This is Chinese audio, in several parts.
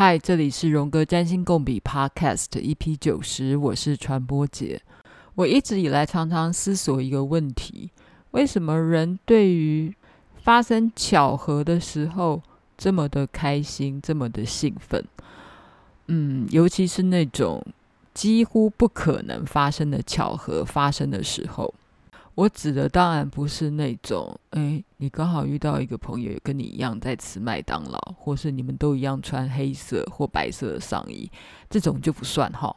嗨，这里是荣格占星共笔 Podcast EP 九十，我是传播姐。我一直以来常常思索一个问题：为什么人对于发生巧合的时候这么的开心，这么的兴奋？嗯，尤其是那种几乎不可能发生的巧合发生的时候。我指的当然不是那种，哎，你刚好遇到一个朋友跟你一样在吃麦当劳，或是你们都一样穿黑色或白色的上衣，这种就不算哈。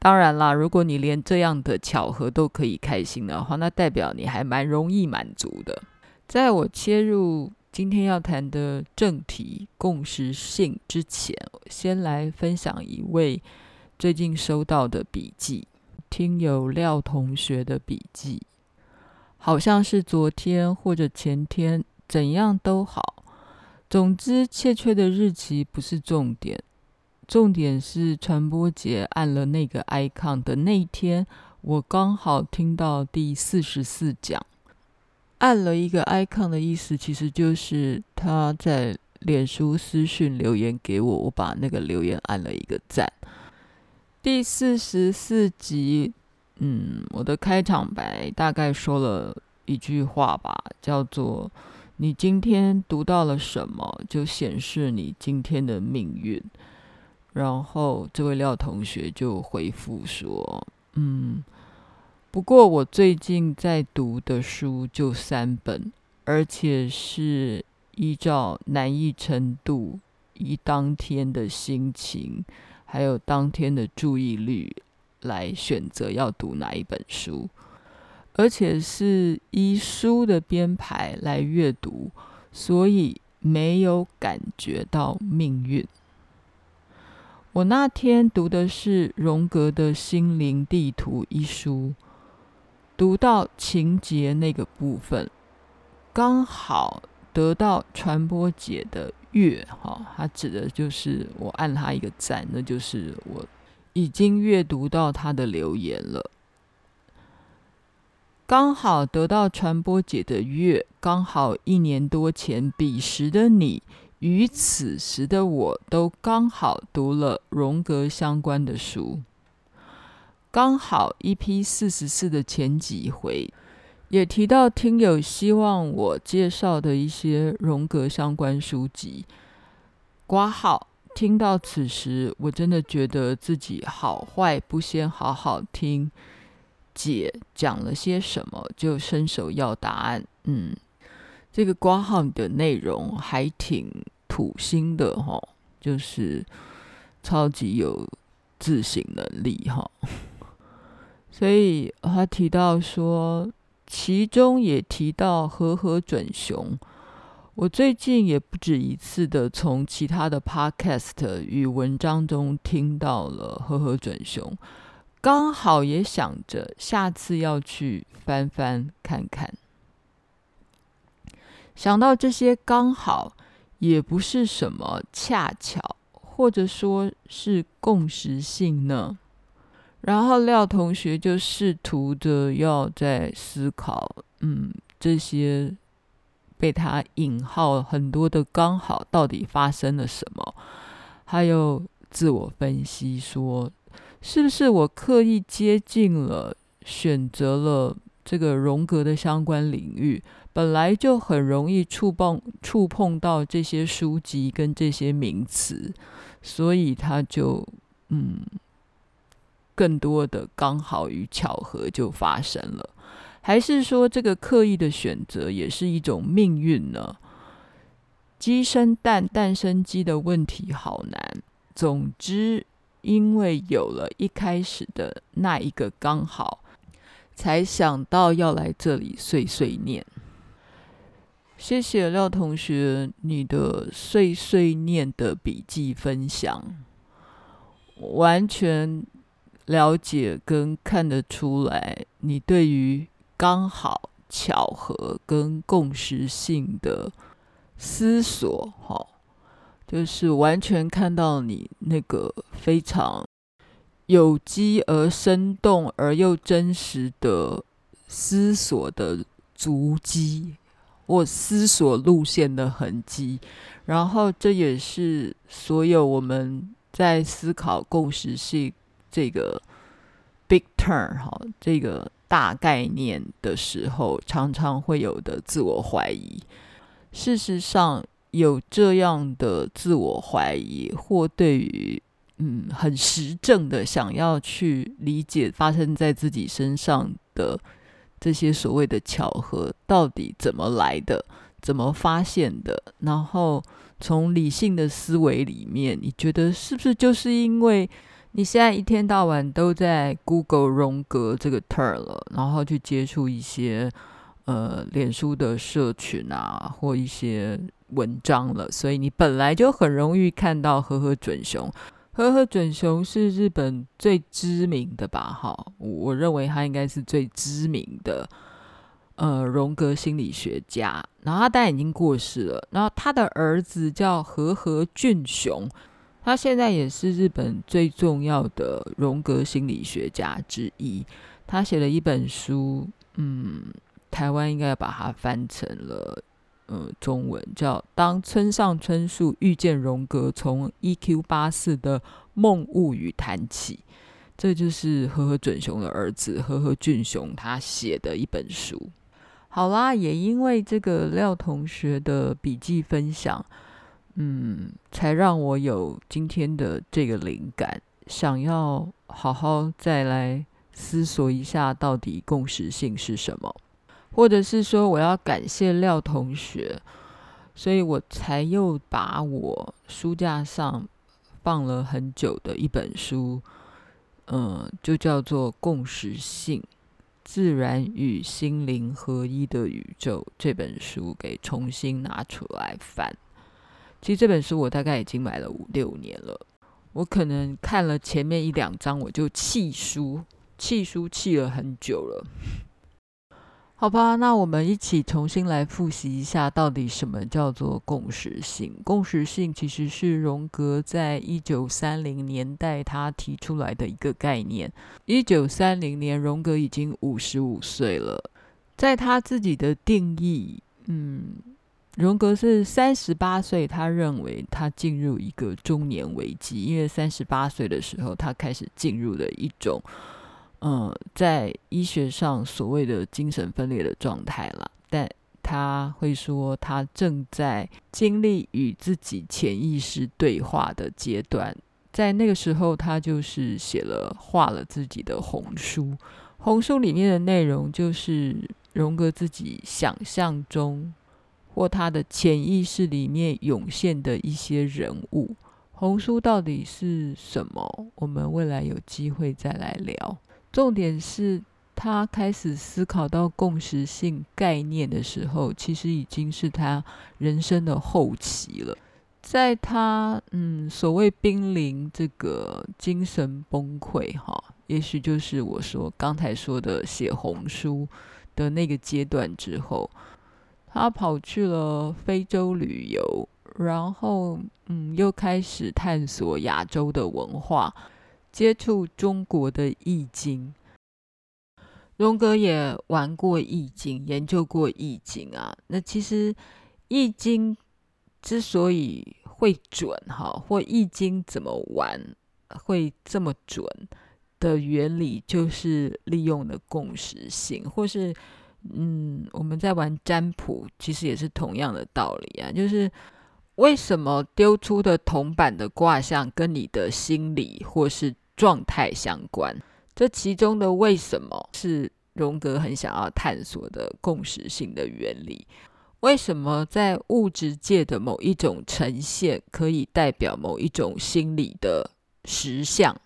当然啦，如果你连这样的巧合都可以开心的话，那代表你还蛮容易满足的。在我切入今天要谈的正题共识性之前，先来分享一位最近收到的笔记，听友廖同学的笔记。好像是昨天或者前天，怎样都好。总之，确切的日期不是重点，重点是传播节按了那个 icon 的那一天，我刚好听到第四十四讲。按了一个 icon 的意思，其实就是他在脸书私讯留言给我，我把那个留言按了一个赞。第四十四集。嗯，我的开场白大概说了一句话吧，叫做“你今天读到了什么，就显示你今天的命运”。然后这位廖同学就回复说：“嗯，不过我最近在读的书就三本，而且是依照难易程度、依当天的心情，还有当天的注意力。”来选择要读哪一本书，而且是依书的编排来阅读，所以没有感觉到命运。我那天读的是荣格的《心灵地图》一书，读到情节那个部分，刚好得到传播姐的阅，哈，他指的就是我按他一个赞，那就是我。已经阅读到他的留言了，刚好得到传播姐的阅，刚好一年多前，彼时的你与此时的我都刚好读了荣格相关的书，刚好 EP 四十四的前几回也提到听友希望我介绍的一些荣格相关书籍，挂号。听到此时，我真的觉得自己好坏不先好好听姐讲了些什么，就伸手要答案。嗯，这个挂号的内容还挺土星的哈，就是超级有自省能力哈。所以他提到说，其中也提到和合准雄。我最近也不止一次的从其他的 podcast 与文章中听到了呵呵准雄，刚好也想着下次要去翻翻看看。想到这些刚好也不是什么恰巧，或者说是共识性呢？然后廖同学就试图的要在思考，嗯，这些。被他引号很多的刚好到底发生了什么？还有自我分析说，是不是我刻意接近了，选择了这个荣格的相关领域，本来就很容易触碰触碰到这些书籍跟这些名词，所以他就嗯，更多的刚好与巧合就发生了。还是说，这个刻意的选择也是一种命运呢？鸡生蛋，蛋生鸡的问题好难。总之，因为有了一开始的那一个刚好，才想到要来这里碎碎念。谢谢廖同学你的碎碎念的笔记分享，完全了解跟看得出来，你对于。刚好巧合跟共识性的思索，哈，就是完全看到你那个非常有机而生动而又真实的思索的足迹，或思索路线的痕迹。然后，这也是所有我们在思考共识性这个 big turn 哈，这个大概念的时候，常常会有的自我怀疑。事实上，有这样的自我怀疑，或对于嗯很实证的想要去理解发生在自己身上的这些所谓的巧合，到底怎么来的？怎么发现的？然后从理性的思维里面，你觉得是不是就是因为你现在一天到晚都在 Google 荣格这个 term 了，然后去接触一些呃脸书的社群啊，或一些文章了，所以你本来就很容易看到和合准雄。和合准雄是日本最知名的吧？哈，我认为他应该是最知名的。呃，荣格心理学家，然后他当然已经过世了。然后他的儿子叫和合俊雄，他现在也是日本最重要的荣格心理学家之一。他写了一本书，嗯，台湾应该要把它翻成了呃中文，叫《当村上春树遇见荣格：从 EQ 八四的梦物语谈起》，这就是和合准雄的儿子和合俊雄他写的一本书。好啦，也因为这个廖同学的笔记分享，嗯，才让我有今天的这个灵感，想要好好再来思索一下，到底共识性是什么，或者是说我要感谢廖同学，所以我才又把我书架上放了很久的一本书，嗯，就叫做《共识性》。自然与心灵合一的宇宙这本书给重新拿出来翻。其实这本书我大概已经买了五六年了，我可能看了前面一两章我就弃书，弃书弃了很久了。好吧，那我们一起重新来复习一下，到底什么叫做共识性？共识性其实是荣格在一九三零年代他提出来的一个概念。一九三零年，荣格已经五十五岁了，在他自己的定义，嗯，荣格是三十八岁，他认为他进入一个中年危机，因为三十八岁的时候，他开始进入了一种。嗯，在医学上所谓的精神分裂的状态了，但他会说他正在经历与自己潜意识对话的阶段，在那个时候，他就是写了画了自己的红书，红书里面的内容就是荣格自己想象中或他的潜意识里面涌现的一些人物。红书到底是什么？我们未来有机会再来聊。重点是他开始思考到共识性概念的时候，其实已经是他人生的后期了。在他嗯所谓濒临这个精神崩溃哈，也许就是我说刚才说的写红书的那个阶段之后，他跑去了非洲旅游，然后嗯又开始探索亚洲的文化。接触中国的易经，荣格也玩过易经，研究过易经啊。那其实易经之所以会准哈，或易经怎么玩会这么准的原理，就是利用的共识性，或是嗯，我们在玩占卜，其实也是同样的道理啊，就是。为什么丢出的铜板的卦象跟你的心理或是状态相关？这其中的为什么是荣格很想要探索的共识性的原理？为什么在物质界的某一种呈现可以代表某一种心理的实相？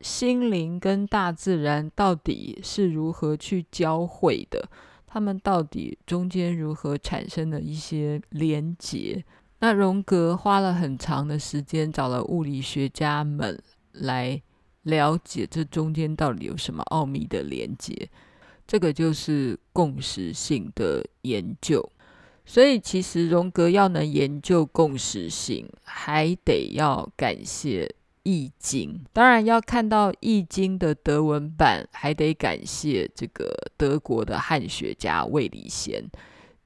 心灵跟大自然到底是如何去交汇的？他们到底中间如何产生了一些连结？那荣格花了很长的时间，找了物理学家们来了解这中间到底有什么奥秘的连接，这个就是共识性的研究。所以，其实荣格要能研究共识性，还得要感谢《易经》。当然，要看到《易经》的德文版，还得感谢这个德国的汉学家魏理贤。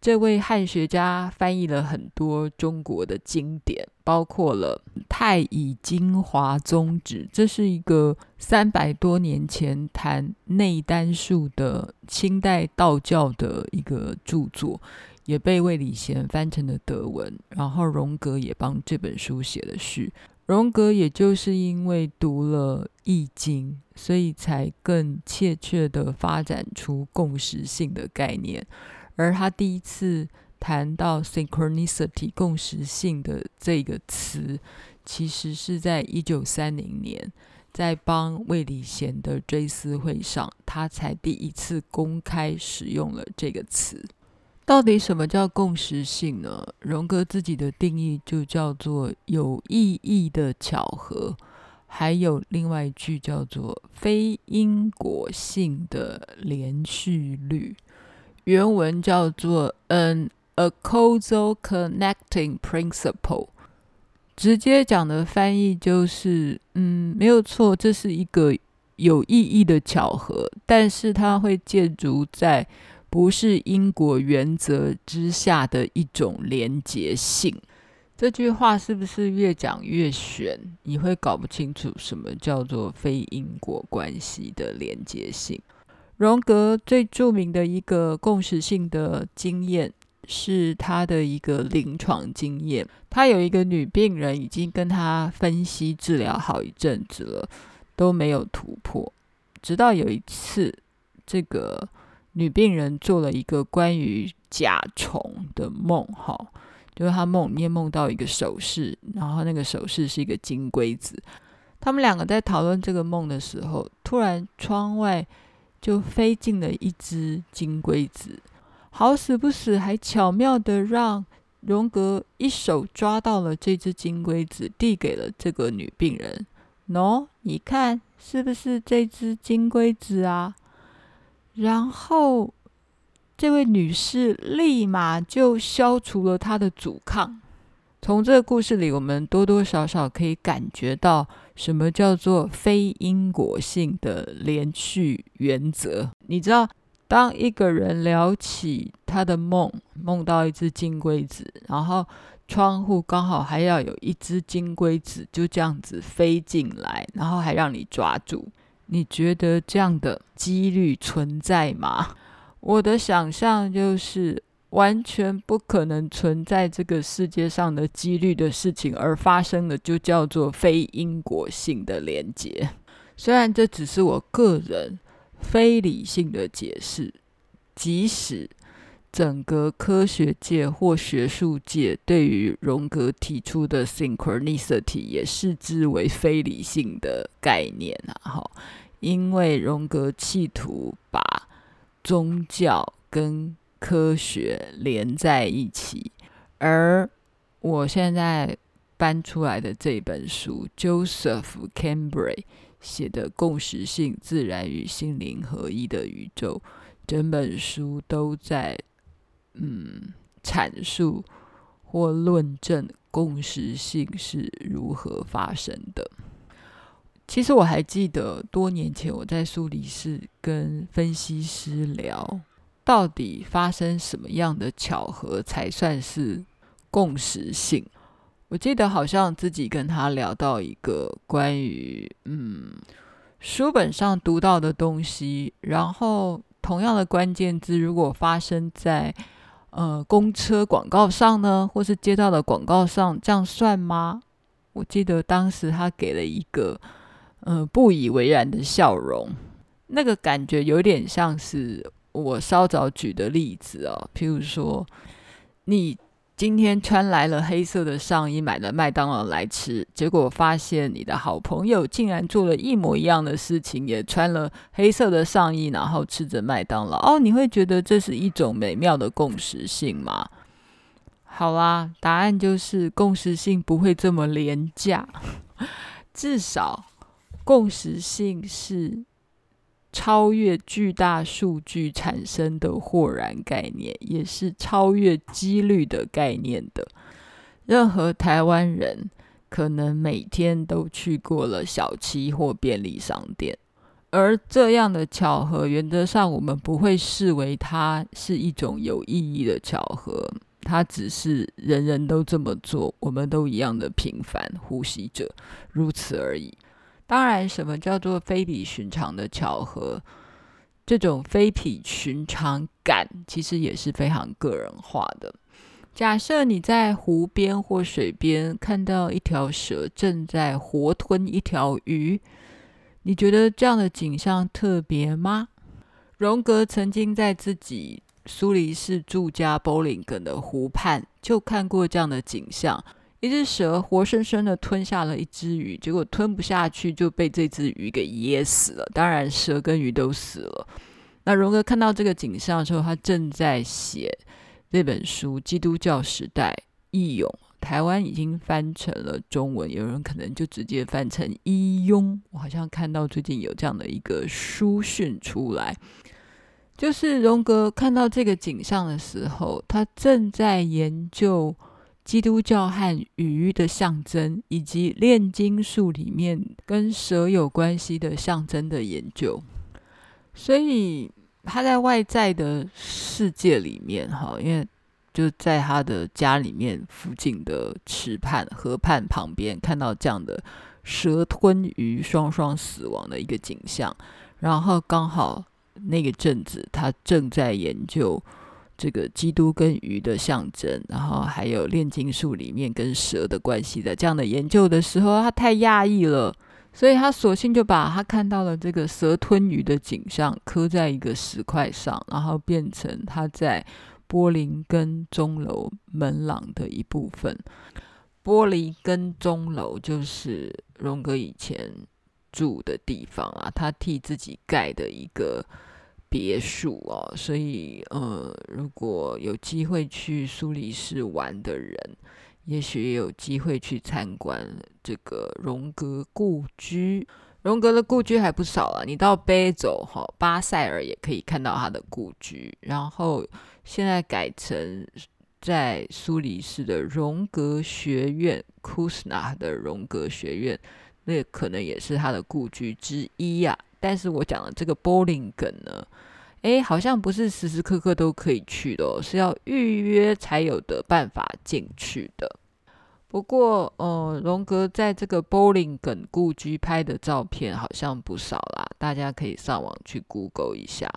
这位汉学家翻译了很多中国的经典，包括了《太乙精华宗旨》，这是一个三百多年前谈内丹术的清代道教的一个著作，也被魏礼贤翻成了德文。然后荣格也帮这本书写了序。荣格也就是因为读了《易经》，所以才更确切的发展出共识性的概念。而他第一次谈到 synchronicity 共识性的这个词，其实是在一九三零年，在帮魏礼贤的追思会上，他才第一次公开使用了这个词。到底什么叫共识性呢？荣格自己的定义就叫做有意义的巧合，还有另外一句叫做非因果性的连续律。原文叫做 an a causal connecting principle，直接讲的翻译就是，嗯，没有错，这是一个有意义的巧合，但是它会建筑在不是因果原则之下的一种连结性。这句话是不是越讲越玄？你会搞不清楚什么叫做非因果关系的连结性。荣格最著名的一个共识性的经验是他的一个临床经验。他有一个女病人，已经跟他分析治疗好一阵子了，都没有突破。直到有一次，这个女病人做了一个关于甲虫的梦，哈，就是她梦里面梦到一个首饰，然后那个首饰是一个金龟子。他们两个在讨论这个梦的时候，突然窗外。就飞进了一只金龟子，好死不死，还巧妙地让荣格一手抓到了这只金龟子，递给了这个女病人。喏，你看是不是这只金龟子啊？然后这位女士立马就消除了她的阻抗。从这个故事里，我们多多少少可以感觉到什么叫做非因果性的连续原则。你知道，当一个人聊起他的梦，梦到一只金龟子，然后窗户刚好还要有一只金龟子，就这样子飞进来，然后还让你抓住，你觉得这样的几率存在吗？我的想象就是。完全不可能存在这个世界上的几率的事情，而发生的就叫做非因果性的连结。虽然这只是我个人非理性的解释，即使整个科学界或学术界对于荣格提出的 synchronicity 也视之为非理性的概念啊，哈，因为荣格企图把宗教跟科学连在一起，而我现在搬出来的这本书，Joseph Cambray 写的《共识性、自然与心灵合一的宇宙》，整本书都在嗯阐述或论证共识性是如何发生的。其实我还记得多年前我在苏黎世跟分析师聊。到底发生什么样的巧合才算是共识性？我记得好像自己跟他聊到一个关于嗯书本上读到的东西，然后同样的关键字如果发生在呃公车广告上呢，或是街道的广告上，这样算吗？我记得当时他给了一个呃不以为然的笑容，那个感觉有点像是。我稍早举的例子哦，譬如说，你今天穿来了黑色的上衣，买了麦当劳来吃，结果发现你的好朋友竟然做了一模一样的事情，也穿了黑色的上衣，然后吃着麦当劳。哦，你会觉得这是一种美妙的共识性吗？好啦，答案就是共识性不会这么廉价，至少共识性是。超越巨大数据产生的豁然概念，也是超越几率的概念的。任何台湾人可能每天都去过了小七或便利商店，而这样的巧合，原则上我们不会视为它是一种有意义的巧合，它只是人人都这么做，我们都一样的平凡呼吸着，如此而已。当然，什么叫做非比寻常的巧合？这种非比寻常感，其实也是非常个人化的。假设你在湖边或水边看到一条蛇正在活吞一条鱼。你觉得这样的景象特别吗？荣格曾经在自己苏黎世住家 Bowling 根的湖畔就看过这样的景象：一只蛇活生生的吞下了一只鱼，结果吞不下去就被这只鱼给噎死了。当然，蛇跟鱼都死了。那荣格看到这个景象的时候，他正在写这本书《基督教时代义勇》。台湾已经翻成了中文，有人可能就直接翻成《义勇》。我好像看到最近有这样的一个书讯出来，就是荣格看到这个景象的时候，他正在研究基督教和鱼的象征，以及炼金术里面跟蛇有关系的象征的研究。所以他在外在的世界里面，哈，因为。就在他的家里面附近的池畔、河畔旁边，看到这样的蛇吞鱼双双死亡的一个景象。然后刚好那个阵子，他正在研究这个基督跟鱼的象征，然后还有炼金术里面跟蛇的关系的这样的研究的时候，他太讶异了，所以他索性就把他看到了这个蛇吞鱼的景象刻在一个石块上，然后变成他在。波林跟钟楼门廊的一部分。波林跟钟楼就是荣格以前住的地方啊，他替自己盖的一个别墅哦。所以，呃，如果有机会去苏黎世玩的人，也许有机会去参观这个荣格故居。荣格的故居还不少啊，你到卑走哈巴塞尔也可以看到他的故居，然后。现在改成在苏黎世的荣格学院，库斯纳的荣格学院，那可能也是他的故居之一呀、啊。但是我讲的这个波林根呢，诶，好像不是时时刻刻都可以去的哦，是要预约才有的办法进去的。不过，呃，荣格在这个波林根故居拍的照片好像不少啦，大家可以上网去 Google 一下。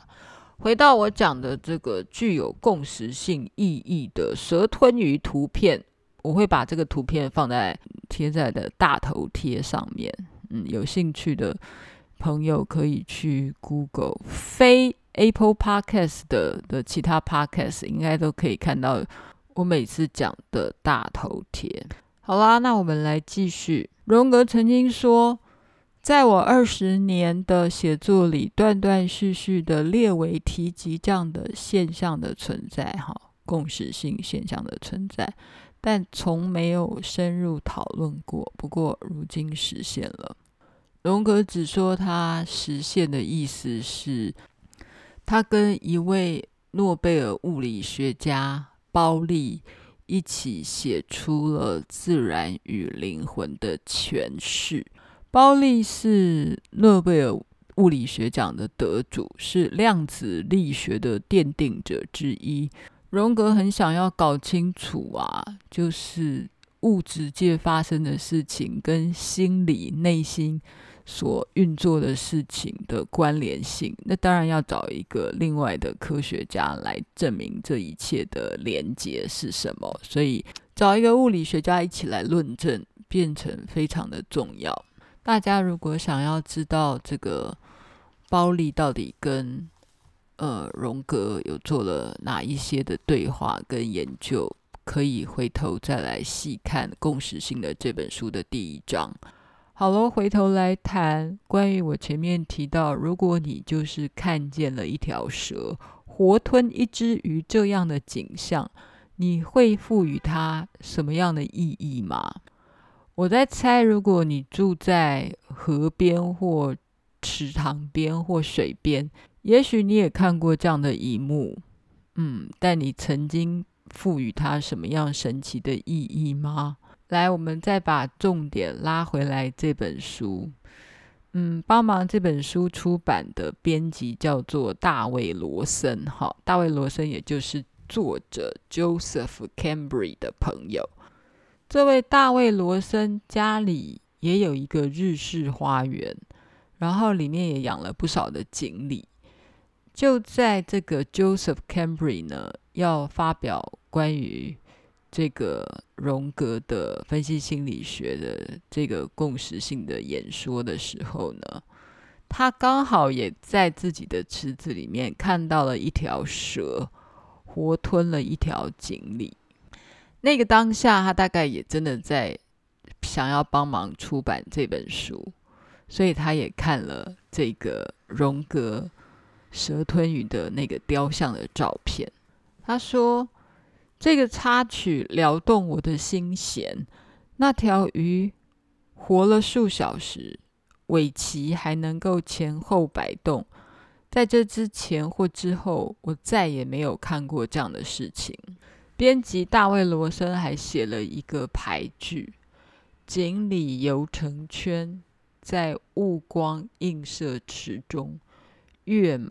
回到我讲的这个具有共识性意义的蛇吞鱼图片，我会把这个图片放在贴在的大头贴上面。嗯，有兴趣的朋友可以去 Google，非 Apple Podcast 的的其他 Podcast 应该都可以看到我每次讲的大头贴。好啦，那我们来继续。荣格曾经说。在我二十年的写作里，断断续续的列为提及这样的现象的存在，哈，共识性现象的存在，但从没有深入讨论过。不过如今实现了。荣格只说他实现的意思是，他跟一位诺贝尔物理学家鲍利一起写出了《自然与灵魂》的诠释。鲍利是诺贝尔物理学奖的得主，是量子力学的奠定者之一。荣格很想要搞清楚啊，就是物质界发生的事情跟心理内心所运作的事情的关联性。那当然要找一个另外的科学家来证明这一切的连接是什么。所以找一个物理学家一起来论证，变成非常的重要。大家如果想要知道这个包利到底跟呃荣格有做了哪一些的对话跟研究，可以回头再来细看《共识性》的这本书的第一章。好了，回头来谈关于我前面提到，如果你就是看见了一条蛇活吞一只鱼这样的景象，你会赋予它什么样的意义吗？我在猜，如果你住在河边或池塘边或水边，也许你也看过这样的一幕，嗯，但你曾经赋予它什么样神奇的意义吗？来，我们再把重点拉回来这本书，嗯，帮忙这本书出版的编辑叫做大卫罗森，哈，大卫罗森也就是作者 Joseph Cambry 的朋友。这位大卫罗森家里也有一个日式花园，然后里面也养了不少的锦鲤。就在这个 Joseph Cambry 呢，要发表关于这个荣格的分析心理学的这个共识性的演说的时候呢，他刚好也在自己的池子里面看到了一条蛇活吞了一条锦鲤。那个当下，他大概也真的在想要帮忙出版这本书，所以他也看了这个荣格蛇吞鱼的那个雕像的照片。他说：“这个插曲撩动我的心弦。那条鱼活了数小时，尾鳍还能够前后摆动。在这之前或之后，我再也没有看过这样的事情。”编辑大卫·罗森还写了一个俳句：“锦鲤游成圈，在雾光映射池中，月满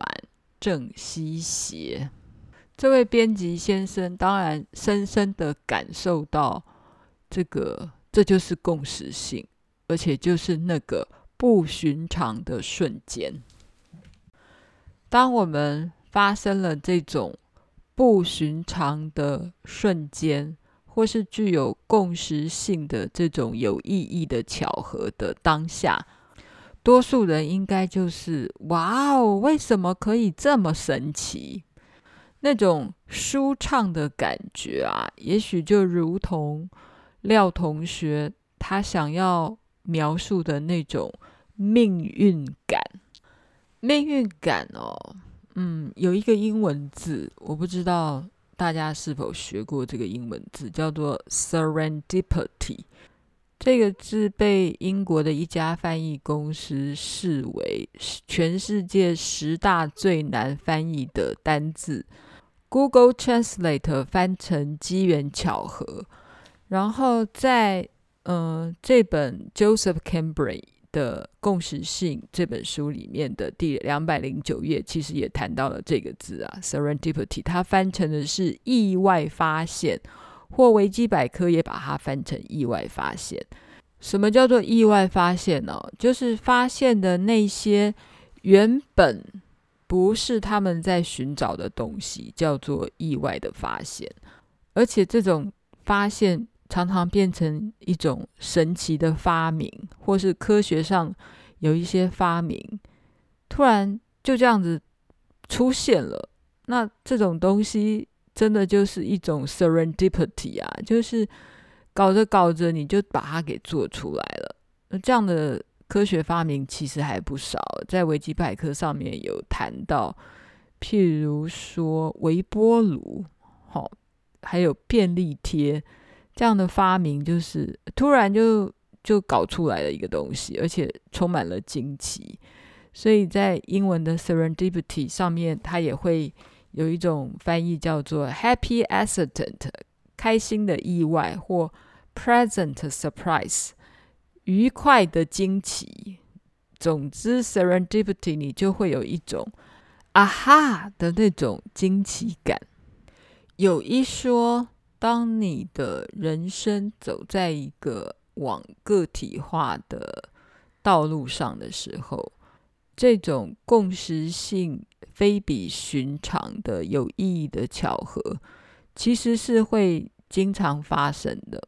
正西斜。”这位编辑先生当然深深地感受到，这个这就是共识性，而且就是那个不寻常的瞬间。当我们发生了这种。不寻常的瞬间，或是具有共识性的这种有意义的巧合的当下，多数人应该就是“哇哦，为什么可以这么神奇？”那种舒畅的感觉啊，也许就如同廖同学他想要描述的那种命运感，命运感哦。嗯，有一个英文字，我不知道大家是否学过这个英文字，叫做 serendipity。这个字被英国的一家翻译公司视为全世界十大最难翻译的单字，Google Translate 翻成机缘巧合。然后在嗯、呃、这本 Joseph Cambry 的共识性这本书里面的第两百零九页，其实也谈到了这个字啊，serendipity，它翻成的是意外发现，或维基百科也把它翻成意外发现。什么叫做意外发现呢？就是发现的那些原本不是他们在寻找的东西，叫做意外的发现，而且这种发现。常常变成一种神奇的发明，或是科学上有一些发明，突然就这样子出现了。那这种东西真的就是一种 serendipity 啊，就是搞着搞着你就把它给做出来了。那这样的科学发明其实还不少，在维基百科上面有谈到，譬如说微波炉，好，还有便利贴。这样的发明就是突然就就搞出来的一个东西，而且充满了惊奇。所以在英文的 serendipity 上面，它也会有一种翻译叫做 happy accident，开心的意外，或 "present surprise，愉快的惊奇。总之，serendipity 你就会有一种啊哈的那种惊奇感。有一说。当你的人生走在一个往个体化的道路上的时候，这种共识性非比寻常的有意义的巧合，其实是会经常发生的。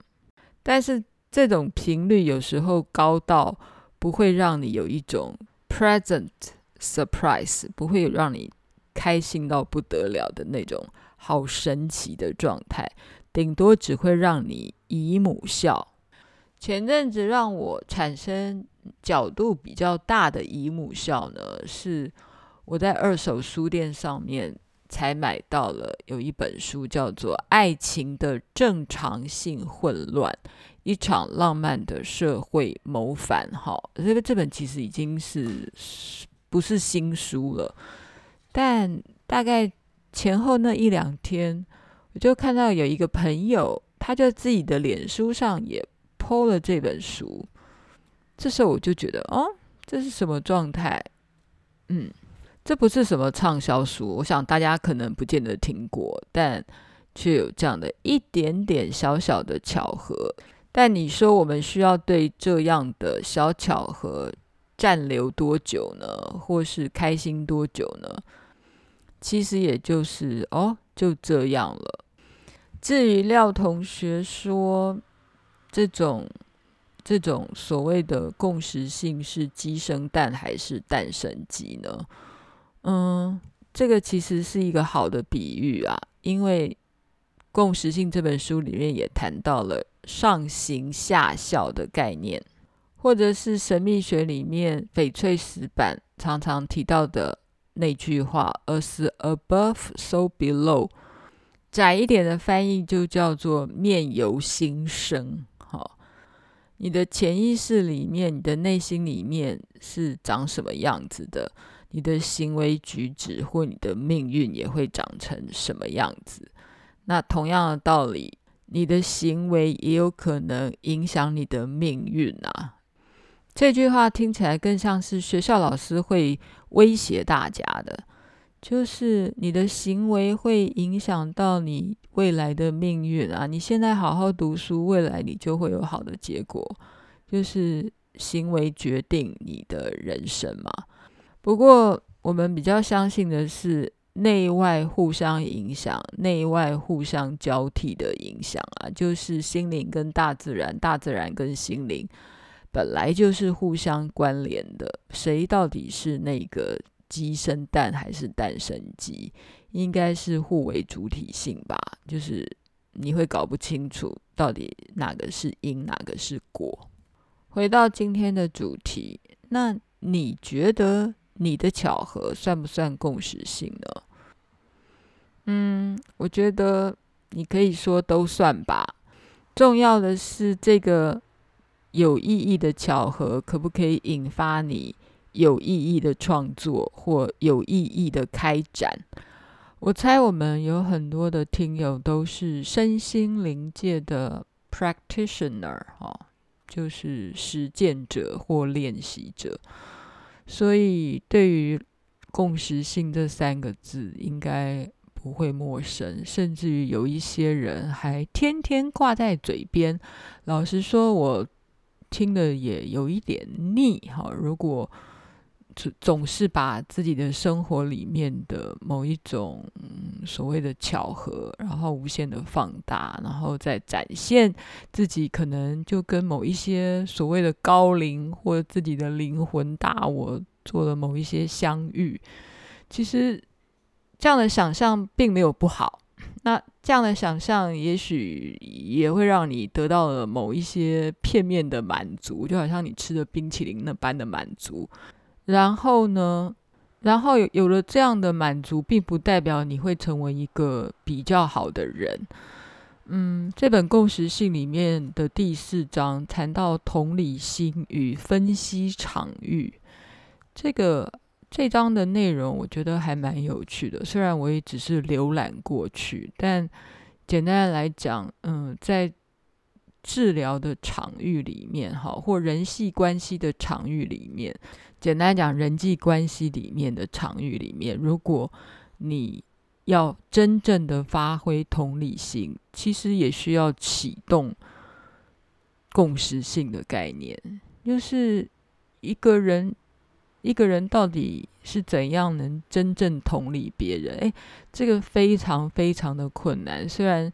但是这种频率有时候高到不会让你有一种 present surprise，不会让你开心到不得了的那种好神奇的状态。顶多只会让你姨母笑。前阵子让我产生角度比较大的姨母笑呢，是我在二手书店上面才买到了有一本书，叫做《爱情的正常性混乱：一场浪漫的社会谋反》。哈，这个这本其实已经是不是新书了，但大概前后那一两天。我就看到有一个朋友，他就自己的脸书上也 po 了这本书。这时候我就觉得，哦，这是什么状态？嗯，这不是什么畅销书，我想大家可能不见得听过，但却有这样的一点点小小的巧合。但你说我们需要对这样的小巧合暂留多久呢？或是开心多久呢？其实也就是哦，就这样了。至于廖同学说这种这种所谓的共识性是鸡生蛋还是蛋生鸡呢？嗯，这个其实是一个好的比喻啊，因为《共识性》这本书里面也谈到了上行下效的概念，或者是神秘学里面翡翠石板常常提到的。那句话，as above, so below，窄一点的翻译就叫做面由心生。你的潜意识里面，你的内心里面是长什么样子的，你的行为举止或你的命运也会长成什么样子。那同样的道理，你的行为也有可能影响你的命运啊。这句话听起来更像是学校老师会威胁大家的，就是你的行为会影响到你未来的命运啊！你现在好好读书，未来你就会有好的结果，就是行为决定你的人生嘛。不过我们比较相信的是内外互相影响、内外互相交替的影响啊，就是心灵跟大自然，大自然跟心灵。本来就是互相关联的，谁到底是那个鸡生蛋还是蛋生鸡？应该是互为主体性吧。就是你会搞不清楚到底哪个是因，哪个是果。回到今天的主题，那你觉得你的巧合算不算共识性呢？嗯，我觉得你可以说都算吧。重要的是这个。有意义的巧合可不可以引发你有意义的创作或有意义的开展？我猜我们有很多的听友都是身心灵界的 practitioner 哈，就是实践者或练习者，所以对于共识性这三个字应该不会陌生，甚至于有一些人还天天挂在嘴边。老实说，我。听的也有一点腻哈，如果总是把自己的生活里面的某一种所谓的巧合，然后无限的放大，然后再展现自己，可能就跟某一些所谓的高灵或自己的灵魂大我做了某一些相遇，其实这样的想象并没有不好。那这样的想象，也许也会让你得到了某一些片面的满足，就好像你吃的冰淇淋那般的满足。然后呢，然后有有了这样的满足，并不代表你会成为一个比较好的人。嗯，这本共识性里面的第四章谈到同理心与分析场域，这个。这章的内容我觉得还蛮有趣的，虽然我也只是浏览过去，但简单的来讲，嗯，在治疗的场域里面，哈，或人际关系的场域里面，简单讲，人际关系里面的场域里面，如果你要真正的发挥同理心，其实也需要启动共识性的概念，就是一个人。一个人到底是怎样能真正同理别人？诶，这个非常非常的困难。虽然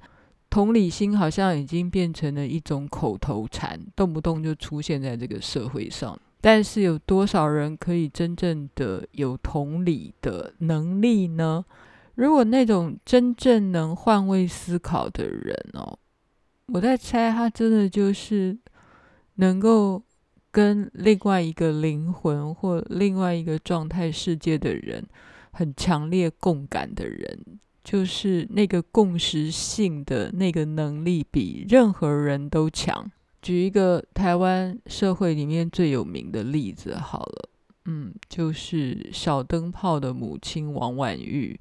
同理心好像已经变成了一种口头禅，动不动就出现在这个社会上，但是有多少人可以真正的有同理的能力呢？如果那种真正能换位思考的人哦，我在猜他真的就是能够。跟另外一个灵魂或另外一个状态世界的人很强烈共感的人，就是那个共识性的那个能力比任何人都强。举一个台湾社会里面最有名的例子好了，嗯，就是小灯泡的母亲王婉玉。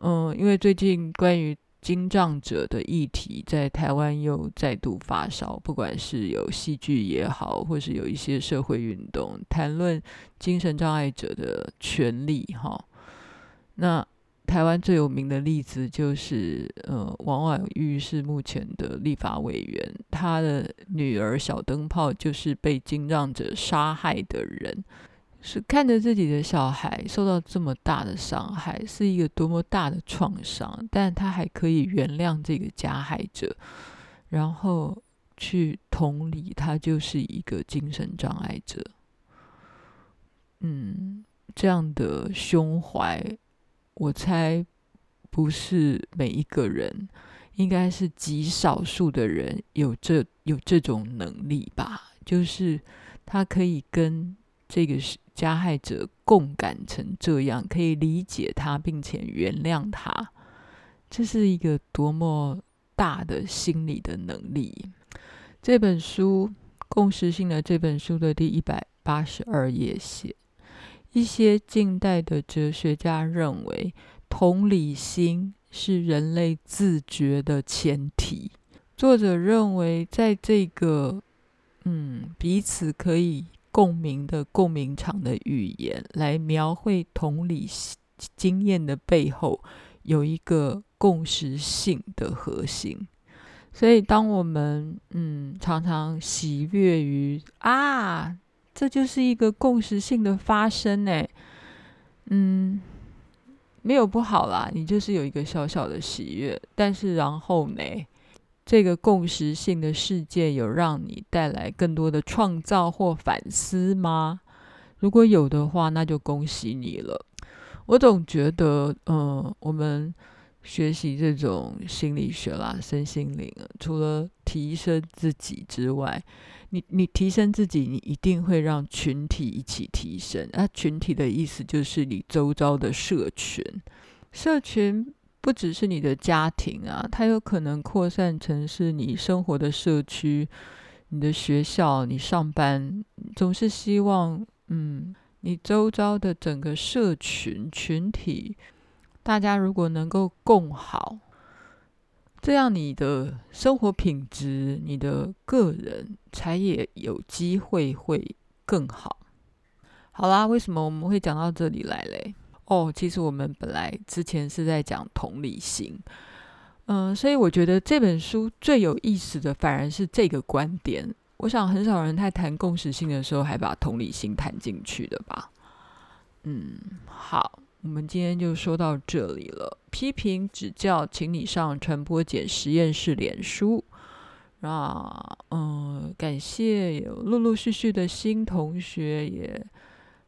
嗯，因为最近关于精障者的议题在台湾又再度发烧，不管是有戏剧也好，或是有一些社会运动谈论精神障碍者的权利，哈。那台湾最有名的例子就是，呃，王婉玉是目前的立法委员，他的女儿小灯泡就是被精障者杀害的人。是看着自己的小孩受到这么大的伤害，是一个多么大的创伤，但他还可以原谅这个加害者，然后去同理他就是一个精神障碍者。嗯，这样的胸怀，我猜不是每一个人，应该是极少数的人有这有这种能力吧，就是他可以跟这个。加害者共感成这样，可以理解他，并且原谅他，这是一个多么大的心理的能力。这本书《共识性》的这本书的第一百八十二页写，一些近代的哲学家认为，同理心是人类自觉的前提。作者认为，在这个嗯彼此可以。共鸣的共鸣场的语言来描绘同理经验的背后，有一个共识性的核心。所以，当我们嗯常常喜悦于啊，这就是一个共识性的发生呢，嗯，没有不好啦，你就是有一个小小的喜悦。但是然后呢？这个共识性的世界有让你带来更多的创造或反思吗？如果有的话，那就恭喜你了。我总觉得，嗯，我们学习这种心理学啦、身心灵，除了提升自己之外，你你提升自己，你一定会让群体一起提升。啊，群体的意思就是你周遭的社群，社群。不只是你的家庭啊，它有可能扩散成是你生活的社区、你的学校、你上班，总是希望，嗯，你周遭的整个社群群体，大家如果能够共好，这样你的生活品质、你的个人才也有机会会更好。好啦，为什么我们会讲到这里来嘞？哦，其实我们本来之前是在讲同理心，嗯，所以我觉得这本书最有意思的反而是这个观点。我想很少人在谈共识性的时候还把同理心谈进去的吧？嗯，好，我们今天就说到这里了。批评指教，请你上传播简实验室脸书。那嗯，感谢有陆陆续续的新同学也。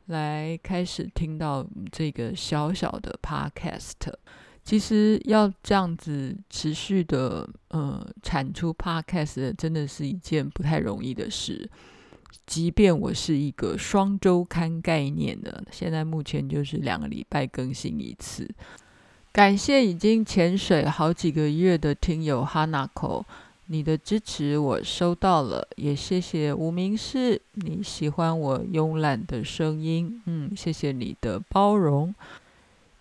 来开始听到这个小小的 podcast，其实要这样子持续的呃产出 podcast，真的是一件不太容易的事。即便我是一个双周刊概念的，现在目前就是两个礼拜更新一次。感谢已经潜水好几个月的听友哈纳口。你的支持我收到了，也谢谢无名氏，你喜欢我慵懒的声音，嗯，谢谢你的包容，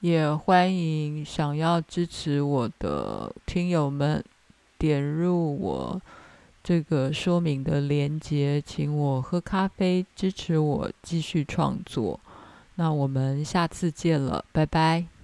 也欢迎想要支持我的听友们点入我这个说明的链接，请我喝咖啡，支持我继续创作。那我们下次见了，拜拜。